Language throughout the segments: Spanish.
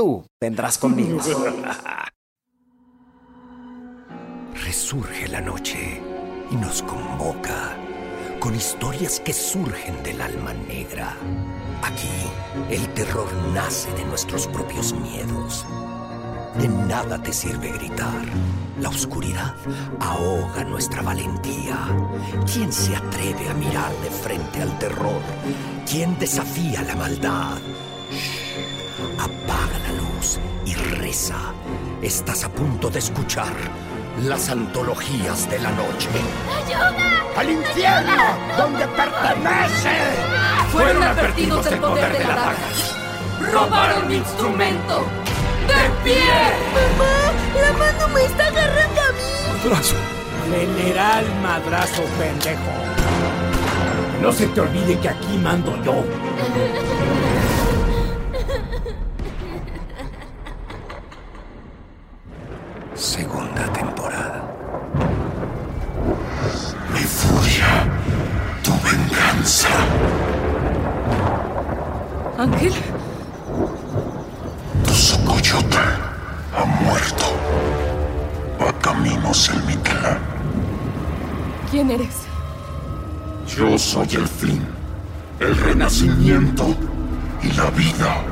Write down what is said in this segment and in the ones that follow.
Tú vendrás conmigo. Resurge la noche y nos convoca con historias que surgen del alma negra. Aquí el terror nace de nuestros propios miedos. De nada te sirve gritar. La oscuridad ahoga nuestra valentía. ¿Quién se atreve a mirar de frente al terror? ¿Quién desafía la maldad? Apaga la luz y reza. Estás a punto de escuchar las antologías de la noche. ¡Ayuda! ¡Al infierno! ¡Donde pertenece! Fueron advertidos del poder de la daga. ¡Robaron mi instrumento! ¡De pie! ¡Mamá! ¡La mano me está agarrando a mí! Madrazo. General Madrazo, pendejo. No se te olvide que aquí mando yo. muerto. Va caminos el Mictlán. ¿quién eres? Yo soy el fin, el renacimiento y la vida.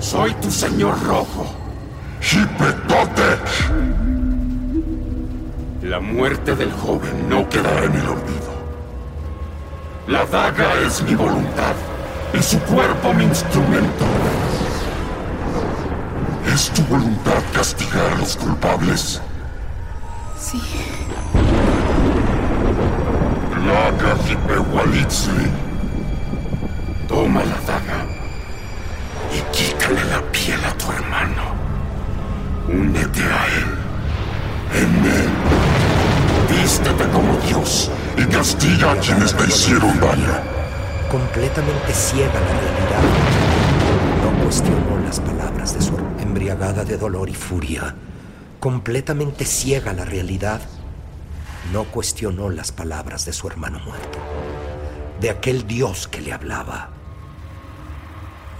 Soy tu señor rojo. Hipetotec. La muerte del joven no quedará en el olvido. La daga es mi voluntad y su cuerpo mi instrumento. ¿Es tu voluntad castigar a los culpables? Sí. Laga Hipewalitzli. Toma la daga y quítale la piel a tu hermano. Únete a él. En él. Vístete como Dios y castiga a quienes te hicieron daño. Completamente ciega la realidad. No cuestionó las palabras de su embriagada de dolor y furia. Completamente ciega la realidad. No cuestionó las palabras de su hermano muerto. De aquel Dios que le hablaba.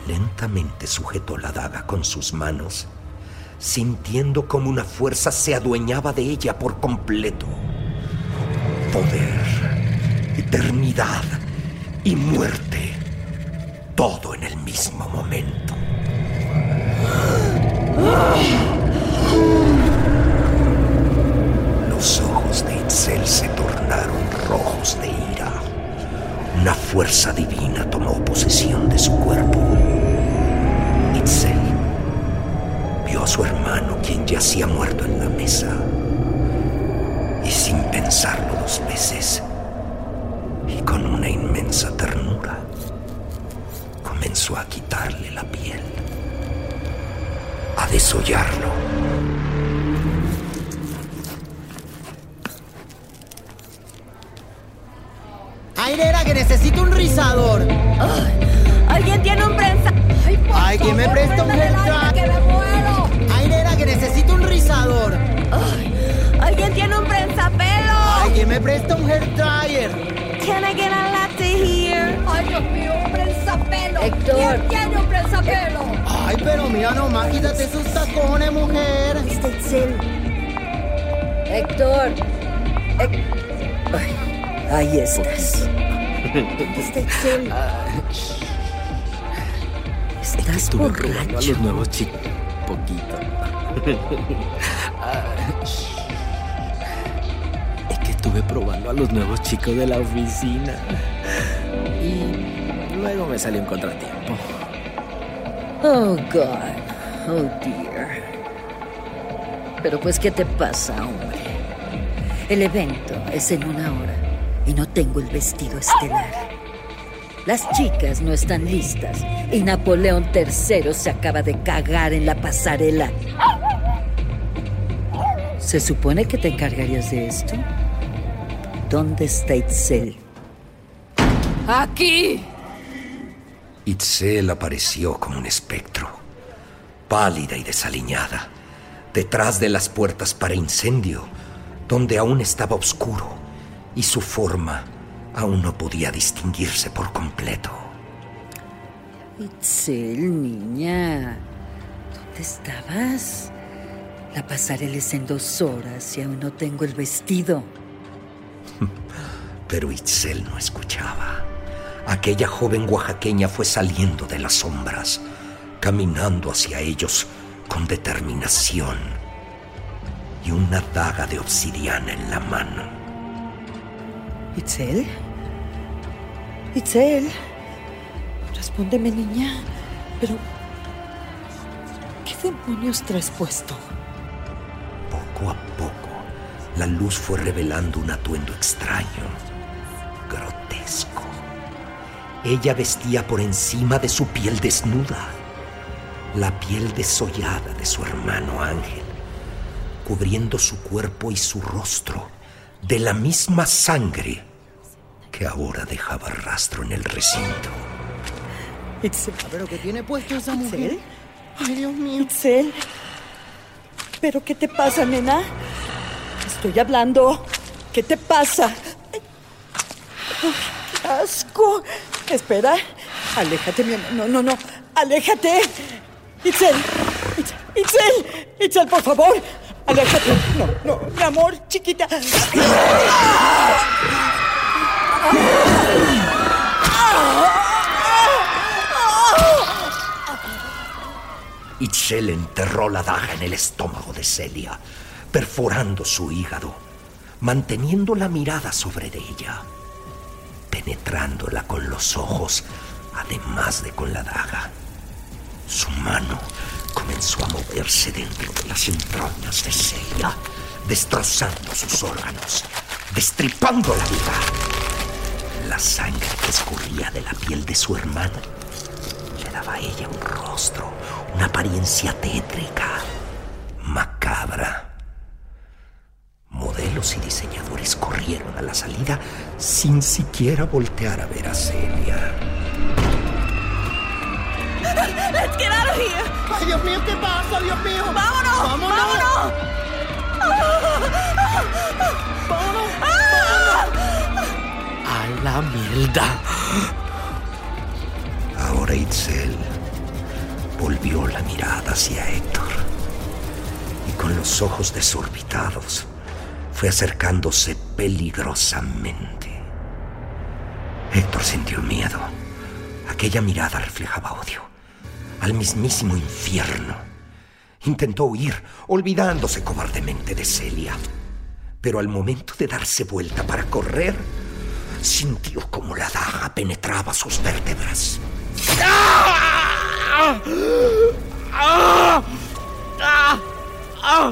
Lentamente sujetó la daga con sus manos, sintiendo como una fuerza se adueñaba de ella por completo. Poder, eternidad y muerte, todo en el mismo momento. Los ojos de Itzel se tornaron rojos de ira. Una fuerza divina tomó posesión de su cuerpo. Itzel vio a su hermano, quien yacía muerto en la mesa. Y sin pensarlo dos veces, y con una inmensa ternura, comenzó a quitarle la piel, a desollarlo. Airera, que necesito un rizador. ¿Alguien tiene un prensa? Ay, ¿quién me presta un hair dryer? ¡Que me muero! Airera, que necesito un rizador. ¿Alguien tiene un prensapelo? Ay, ¿quién me presta un hair dryer? Can I get a latte here? ¡Ay, Dios mío, un prensapelo! Héctor. ¿Quién tiene un prensapelo? Ay, pero mira nomás, quítate esos tacones, mujer. Itzel. Héctor. Hec- Ay, ahí estás. ¿Dónde está Itzel? Estás Estuve probando a borracho. los nuevos chicos. Poquito. es que estuve probando a los nuevos chicos de la oficina. Y luego me salió un contratiempo. Oh, God. Oh, dear. Pero pues, ¿qué te pasa, hombre? El evento es en una hora y no tengo el vestido estelar. Las chicas no están listas y Napoleón III se acaba de cagar en la pasarela. Se supone que te encargarías de esto. ¿Dónde está Itzel? ¡Aquí! Itzel apareció como un espectro, pálida y desaliñada, detrás de las puertas para incendio, donde aún estaba oscuro y su forma aún no podía distinguirse por completo. Itzel, niña. ¿Dónde estabas? La pasarela es en dos horas y aún no tengo el vestido. Pero Itzel no escuchaba. Aquella joven oaxaqueña fue saliendo de las sombras, caminando hacia ellos con determinación y una daga de obsidiana en la mano. ¿Itzel? ¿Itzel? Respóndeme, niña. Pero... ¿Qué demonios traes puesto? Poco a poco, la luz fue revelando un atuendo extraño. Ella vestía por encima de su piel desnuda, la piel desollada de su hermano Ángel, cubriendo su cuerpo y su rostro de la misma sangre que ahora dejaba rastro en el recinto. Itzel. ¿Pero qué tiene puesto esa mujer? ¿Itzel? Ay, Dios mío. Itzel. ¿Pero qué te pasa, nena? Estoy hablando. ¿Qué te pasa? Ay, ¡Qué asco! Espera. Aléjate, mi amor. No, no, no. Aléjate. Itzel. Itzel. Itzel. Por favor. Aléjate. No, no. Mi amor, chiquita. Itzel enterró la daga en el estómago de Celia, perforando su hígado, manteniendo la mirada sobre ella, penetrándola con los ojos, además de con la daga. Su mano comenzó a moverse dentro de las entrañas de Celia, destrozando sus órganos, destripando la vida. La sangre que escurría de la piel de su hermana le daba a ella un rostro, una apariencia tétrica, macabra. Modelos y diseñadores corrieron a la salida sin siquiera voltear a ver a Celia. Let's get out of here. Ay, Dios mío, ¿qué pasa, Dios mío? ¡Vámonos! ¡Vámonos! ¡Vámonos! A la mierda. Ahora Itzel volvió la mirada hacia Héctor y con los ojos desorbitados fue acercándose peligrosamente. Héctor sintió miedo. Aquella mirada reflejaba odio al mismísimo infierno. Intentó huir, olvidándose cobardemente de Celia. Pero al momento de darse vuelta para correr, sintió como la daga penetraba sus vértebras.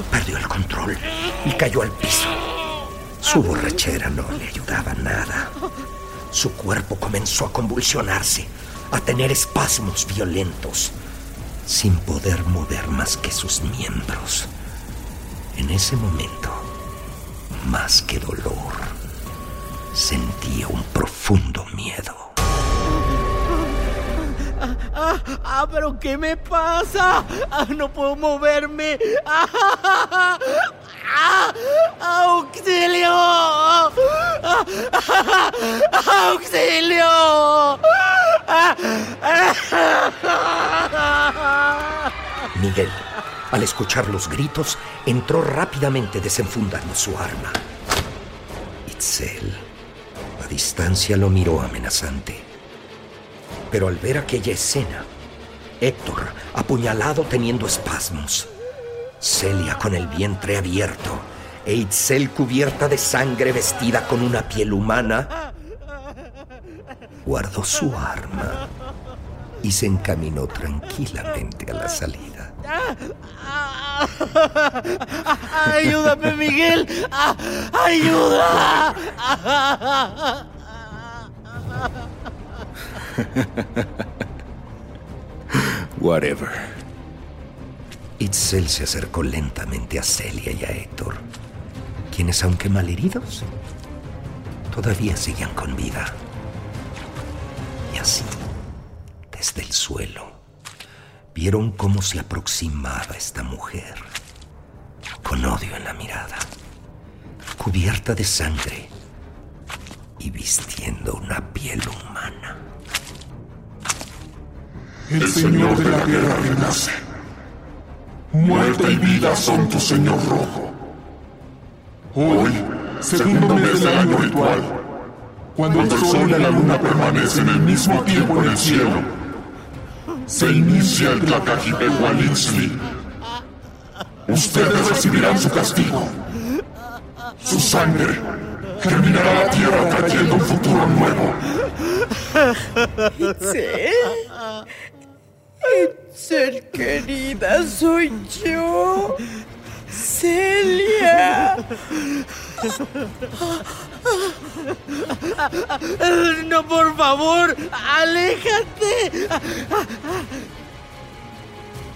Perdió el control y cayó al piso. Su borrachera no le ayudaba nada. Su cuerpo comenzó a convulsionarse, a tener espasmos violentos, sin poder mover más que sus miembros. En ese momento, más que dolor, sentía un profundo miedo. Ah, ah, pero ¿qué me pasa? Ah, no puedo moverme. Ah, ah, ¡Auxilio! ¡Auxilio! Miguel, al escuchar los gritos, entró rápidamente desenfundando su arma. Itzel, a distancia, lo miró amenazante. Pero al ver aquella escena, Héctor, apuñalado teniendo espasmos, Celia con el vientre abierto e cubierta de sangre vestida con una piel humana, guardó su arma y se encaminó tranquilamente a la salida. ¡Ayúdame, Miguel! ¡Ayuda! Whatever. Itzel se acercó lentamente a Celia y a Héctor, quienes, aunque malheridos, todavía seguían con vida. Y así, desde el suelo, vieron cómo se aproximaba esta mujer, con odio en la mirada, cubierta de sangre y vistiendo una piel humana. El Señor de la Guerra renace. Muerte y vida son tu Señor Rojo. Hoy, segundo mes del año ritual, cuando el sol y la luna permanecen al mismo tiempo en el cielo, se inicia el Tlacajipehualitzli. Ustedes recibirán su castigo. Su sangre germinará la tierra trayendo un futuro nuevo. ¿Itzel? Itzel, querida, soy yo. Celia. No, por favor, aléjate.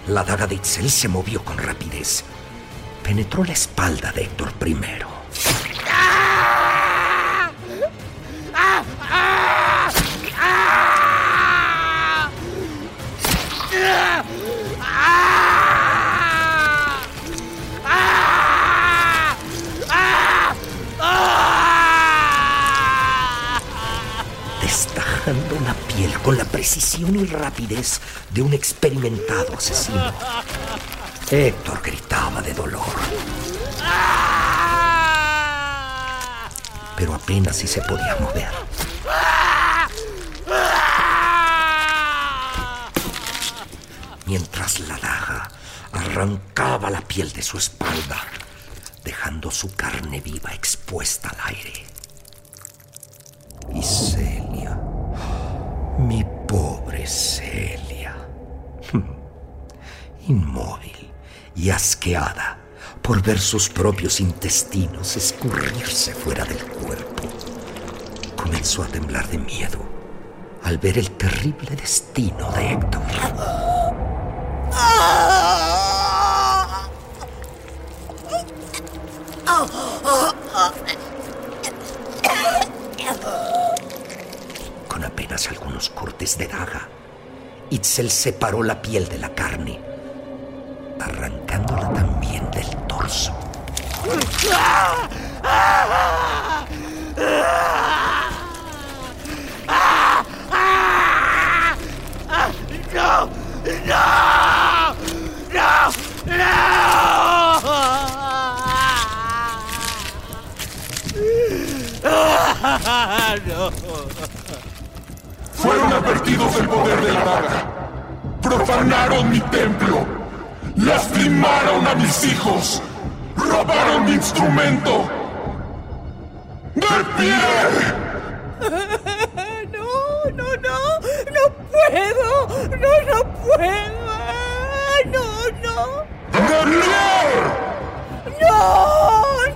La daga de Itzel se movió con rapidez. Penetró la espalda de Héctor primero. Con la precisión y rapidez de un experimentado asesino. Héctor gritaba de dolor. Pero apenas si se podía mover. Mientras la daga arrancaba la piel de su espalda, dejando su carne viva expuesta al aire. Y asqueada por ver sus propios intestinos escurrirse fuera del cuerpo, comenzó a temblar de miedo al ver el terrible destino de Héctor. Con apenas algunos cortes de daga, Itzel separó la piel de la carne, ¡No! ¡No! ¡No! ¡No! Fueron advertidos del poder de la daga. Profanaron mi templo. Lastimaron a mis hijos. Robaron mi instrumento. ¡De pie! No, no, no, no puedo, no, no puedo, no, no, ¡De pie! no,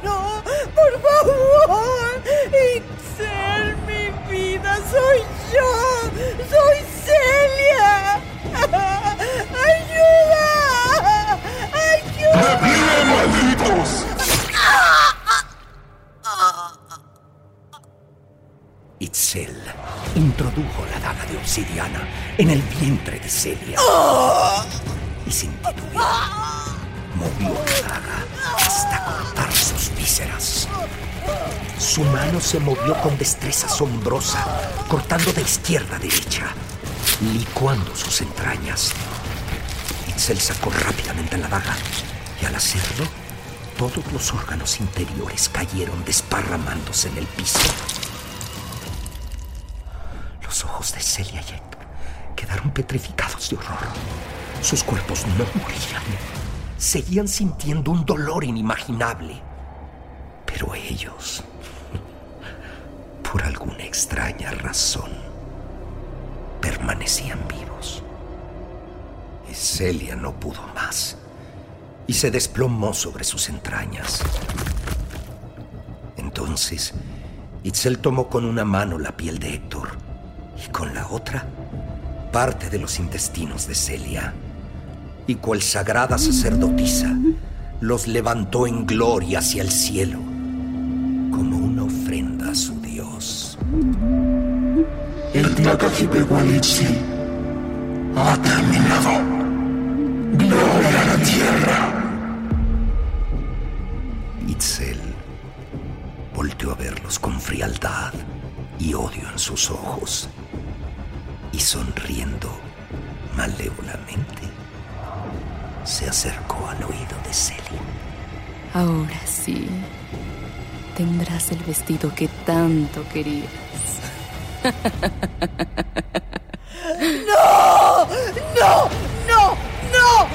no, por favor, Itzel, mi vida, soy yo, soy Itzel introdujo la daga de obsidiana en el vientre de Celia. Y sin titubear, movió la daga hasta cortar sus vísceras. Su mano se movió con destreza asombrosa, cortando de izquierda a derecha, licuando sus entrañas. Itzel sacó rápidamente la daga y al hacerlo, todos los órganos interiores cayeron desparramándose en el piso. Celia y Héctor quedaron petrificados de horror. Sus cuerpos no morían. Seguían sintiendo un dolor inimaginable. Pero ellos, por alguna extraña razón, permanecían vivos. Y Celia no pudo más y se desplomó sobre sus entrañas. Entonces, Itzel tomó con una mano la piel de Héctor y con la otra parte de los intestinos de Celia. y cual sagrada sacerdotisa los levantó en gloria hacia el cielo como una ofrenda a su Dios. El Takajipehualitzi ha terminado. Gloria a la tierra. Itzel volteó a verlos con frialdad y odio en sus ojos y sonriendo malévolamente se acercó al oído de Celia. Ahora sí, tendrás el vestido que tanto querías. ¡No! ¡No! ¡No! ¡No!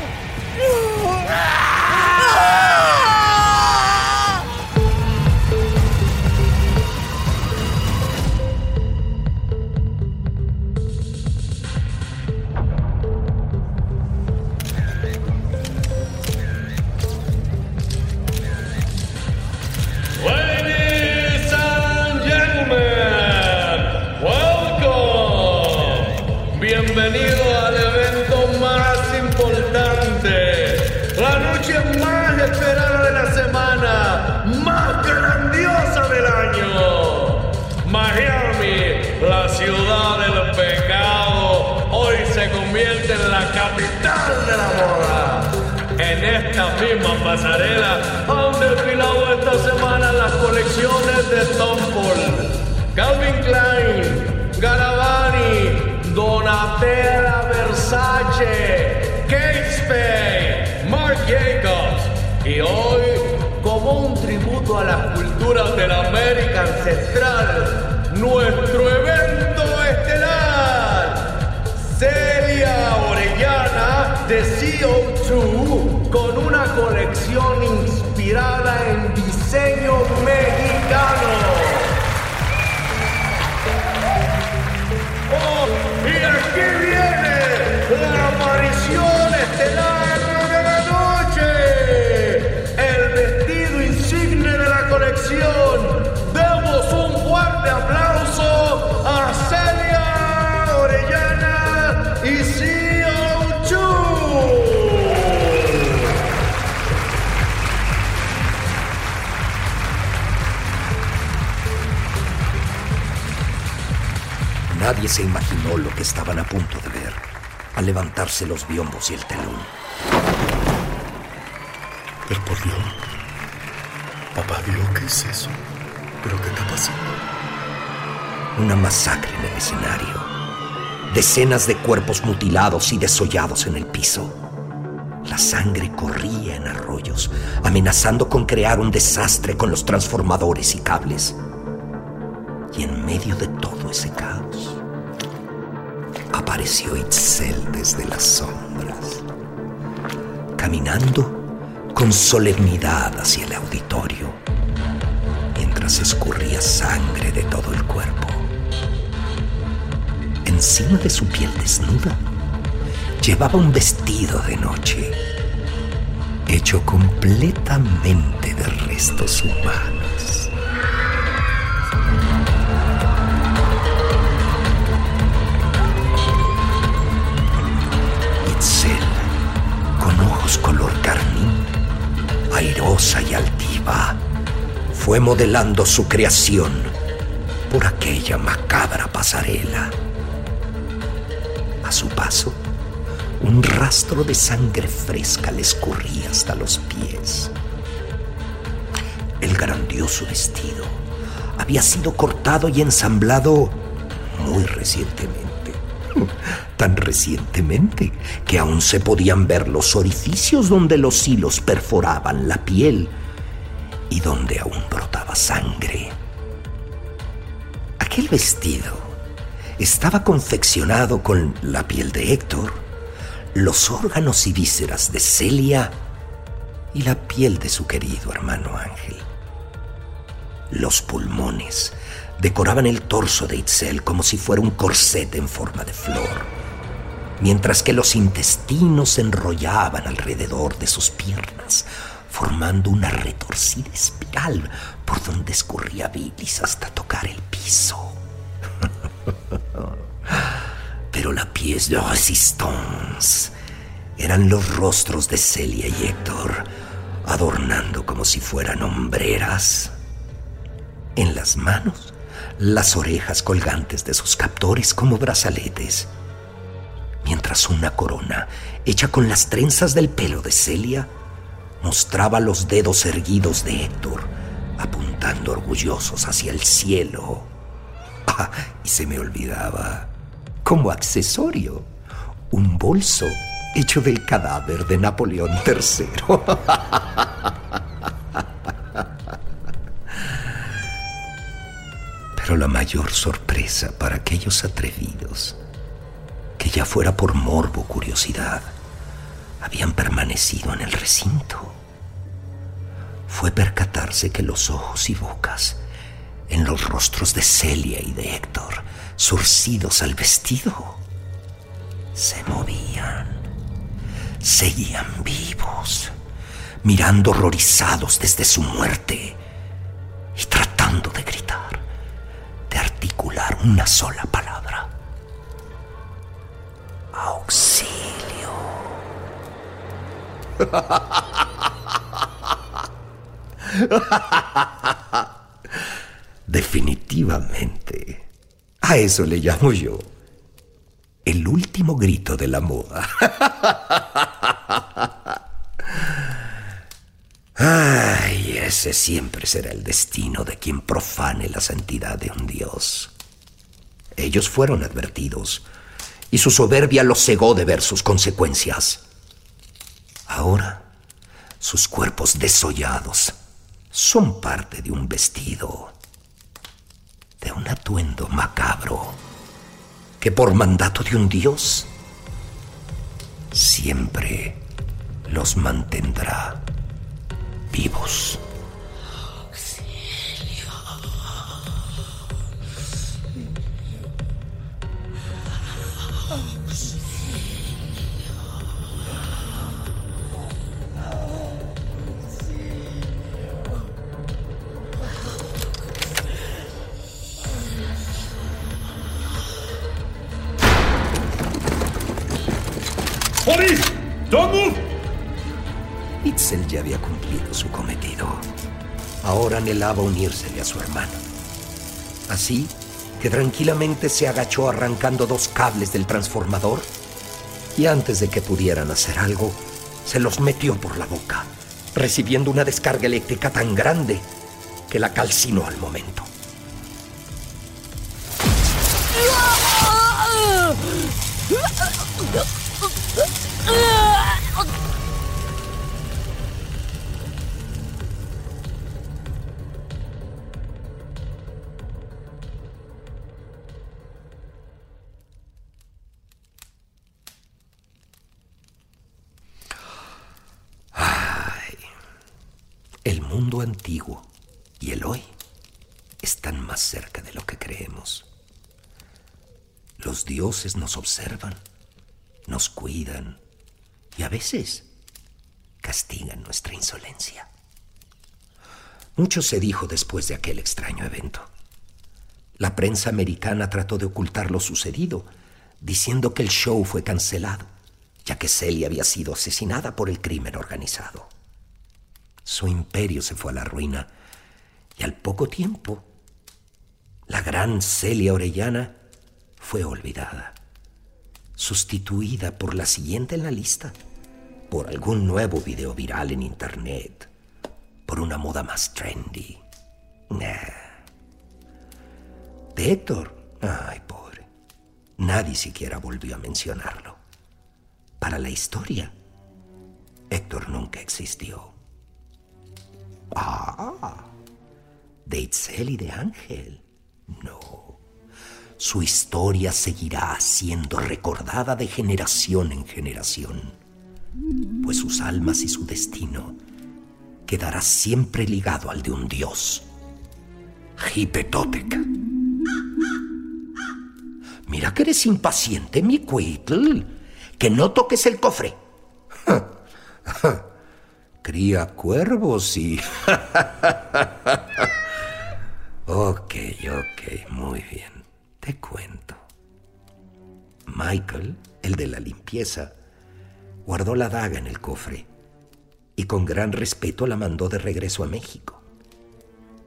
Pasarela han desfilado esta semana las colecciones de Tom Ford, Calvin Klein, Garavani, Donatella Versace, Kate Spade, Marc Jacobs. Y hoy, como un tributo a las culturas de la América ancestral, nuestro evento estelar. Celia Orellana de CO2 con una colección inspirada en diseño mexicano. Estaban a punto de ver al levantarse los biombos y el telón. Pero por Dios. Papá Dios, ¿qué es eso? ¿Pero qué está pasando? Una masacre en el escenario. Decenas de cuerpos mutilados y desollados en el piso. La sangre corría en arroyos, amenazando con crear un desastre con los transformadores y cables. Y en medio de todo ese caos, apareció Itzel desde las sombras, caminando con solemnidad hacia el auditorio, mientras escurría sangre de todo el cuerpo. Encima de su piel desnuda, llevaba un vestido de noche, hecho completamente de restos humanos. Color carmín, airosa y altiva, fue modelando su creación por aquella macabra pasarela. A su paso, un rastro de sangre fresca le escurría hasta los pies. El grandioso vestido había sido cortado y ensamblado muy recientemente. Tan recientemente que aún se podían ver los orificios donde los hilos perforaban la piel y donde aún brotaba sangre. Aquel vestido estaba confeccionado con la piel de Héctor, los órganos y vísceras de Celia y la piel de su querido hermano Ángel. Los pulmones decoraban el torso de Itzel como si fuera un corset en forma de flor, mientras que los intestinos se enrollaban alrededor de sus piernas, formando una retorcida espiral por donde escurría bilis hasta tocar el piso. Pero la pièce de résistance eran los rostros de Celia y Héctor, adornando como si fueran hombreras. En las manos, las orejas colgantes de sus captores como brazaletes, mientras una corona, hecha con las trenzas del pelo de Celia, mostraba los dedos erguidos de Héctor, apuntando orgullosos hacia el cielo. Ah, y se me olvidaba, como accesorio, un bolso hecho del cadáver de Napoleón III. La mayor sorpresa para aquellos atrevidos, que ya fuera por morbo curiosidad, habían permanecido en el recinto, fue percatarse que los ojos y bocas en los rostros de Celia y de Héctor, surcidos al vestido, se movían seguían vivos, mirando horrorizados desde su muerte y tratando una sola palabra. Auxilio. Definitivamente. A eso le llamo yo el último grito de la moda. Ay, ese siempre será el destino de quien profane la santidad de un dios. Ellos fueron advertidos y su soberbia los cegó de ver sus consecuencias. Ahora, sus cuerpos desollados son parte de un vestido, de un atuendo macabro que por mandato de un Dios siempre los mantendrá vivos. ¡Boris! ¡Don't move! Itzel ya había cumplido su cometido. Ahora anhelaba unírsele a su hermano. Así que tranquilamente se agachó arrancando dos cables del transformador y antes de que pudieran hacer algo, se los metió por la boca, recibiendo una descarga eléctrica tan grande que la calcinó al momento. antiguo y el hoy están más cerca de lo que creemos. Los dioses nos observan, nos cuidan y a veces castigan nuestra insolencia. Mucho se dijo después de aquel extraño evento. La prensa americana trató de ocultar lo sucedido, diciendo que el show fue cancelado, ya que Celia había sido asesinada por el crimen organizado. Su imperio se fue a la ruina y al poco tiempo, la gran Celia Orellana fue olvidada, sustituida por la siguiente en la lista, por algún nuevo video viral en internet, por una moda más trendy. Nah. De Héctor, ay pobre, nadie siquiera volvió a mencionarlo. Para la historia, Héctor nunca existió. Ah, de Itzel y de Ángel, no. Su historia seguirá siendo recordada de generación en generación, pues sus almas y su destino quedará siempre ligado al de un dios, Hipetotec. Mira que eres impaciente, mi Cuitl, que no toques el cofre. Cría cuervos y... ok, ok, muy bien. Te cuento. Michael, el de la limpieza, Guardó la daga en el cofre y con gran respeto la mandó de regreso a México.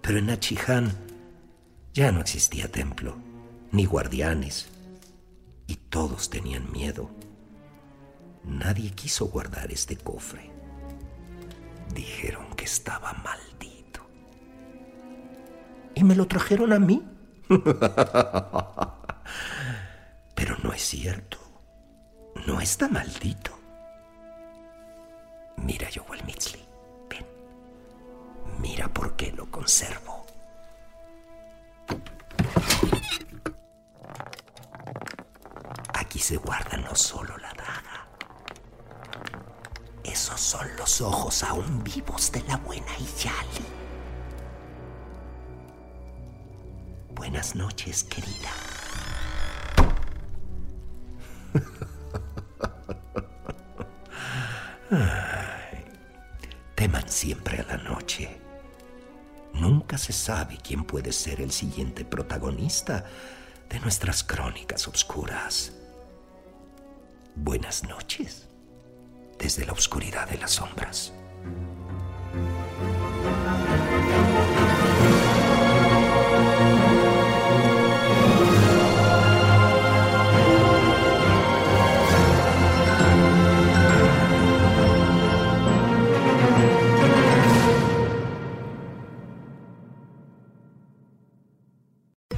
Pero en Nachiján ya no existía templo, ni guardianes, y todos tenían miedo. Nadie quiso guardar este cofre. Dijeron que estaba maldito. Y me lo trajeron a mí. Pero no es cierto. No está maldito. Mira, Joel Mitzli. Ven. Mira por qué lo conservo. Aquí se guarda no solo la. Esos son los ojos aún vivos de la buena Iyali. Buenas noches, querida. Teman siempre a la noche. Nunca se sabe quién puede ser el siguiente protagonista de nuestras crónicas oscuras. Buenas noches, desde la oscuridad de las sombras.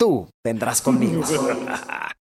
Tú vendrás conmigo.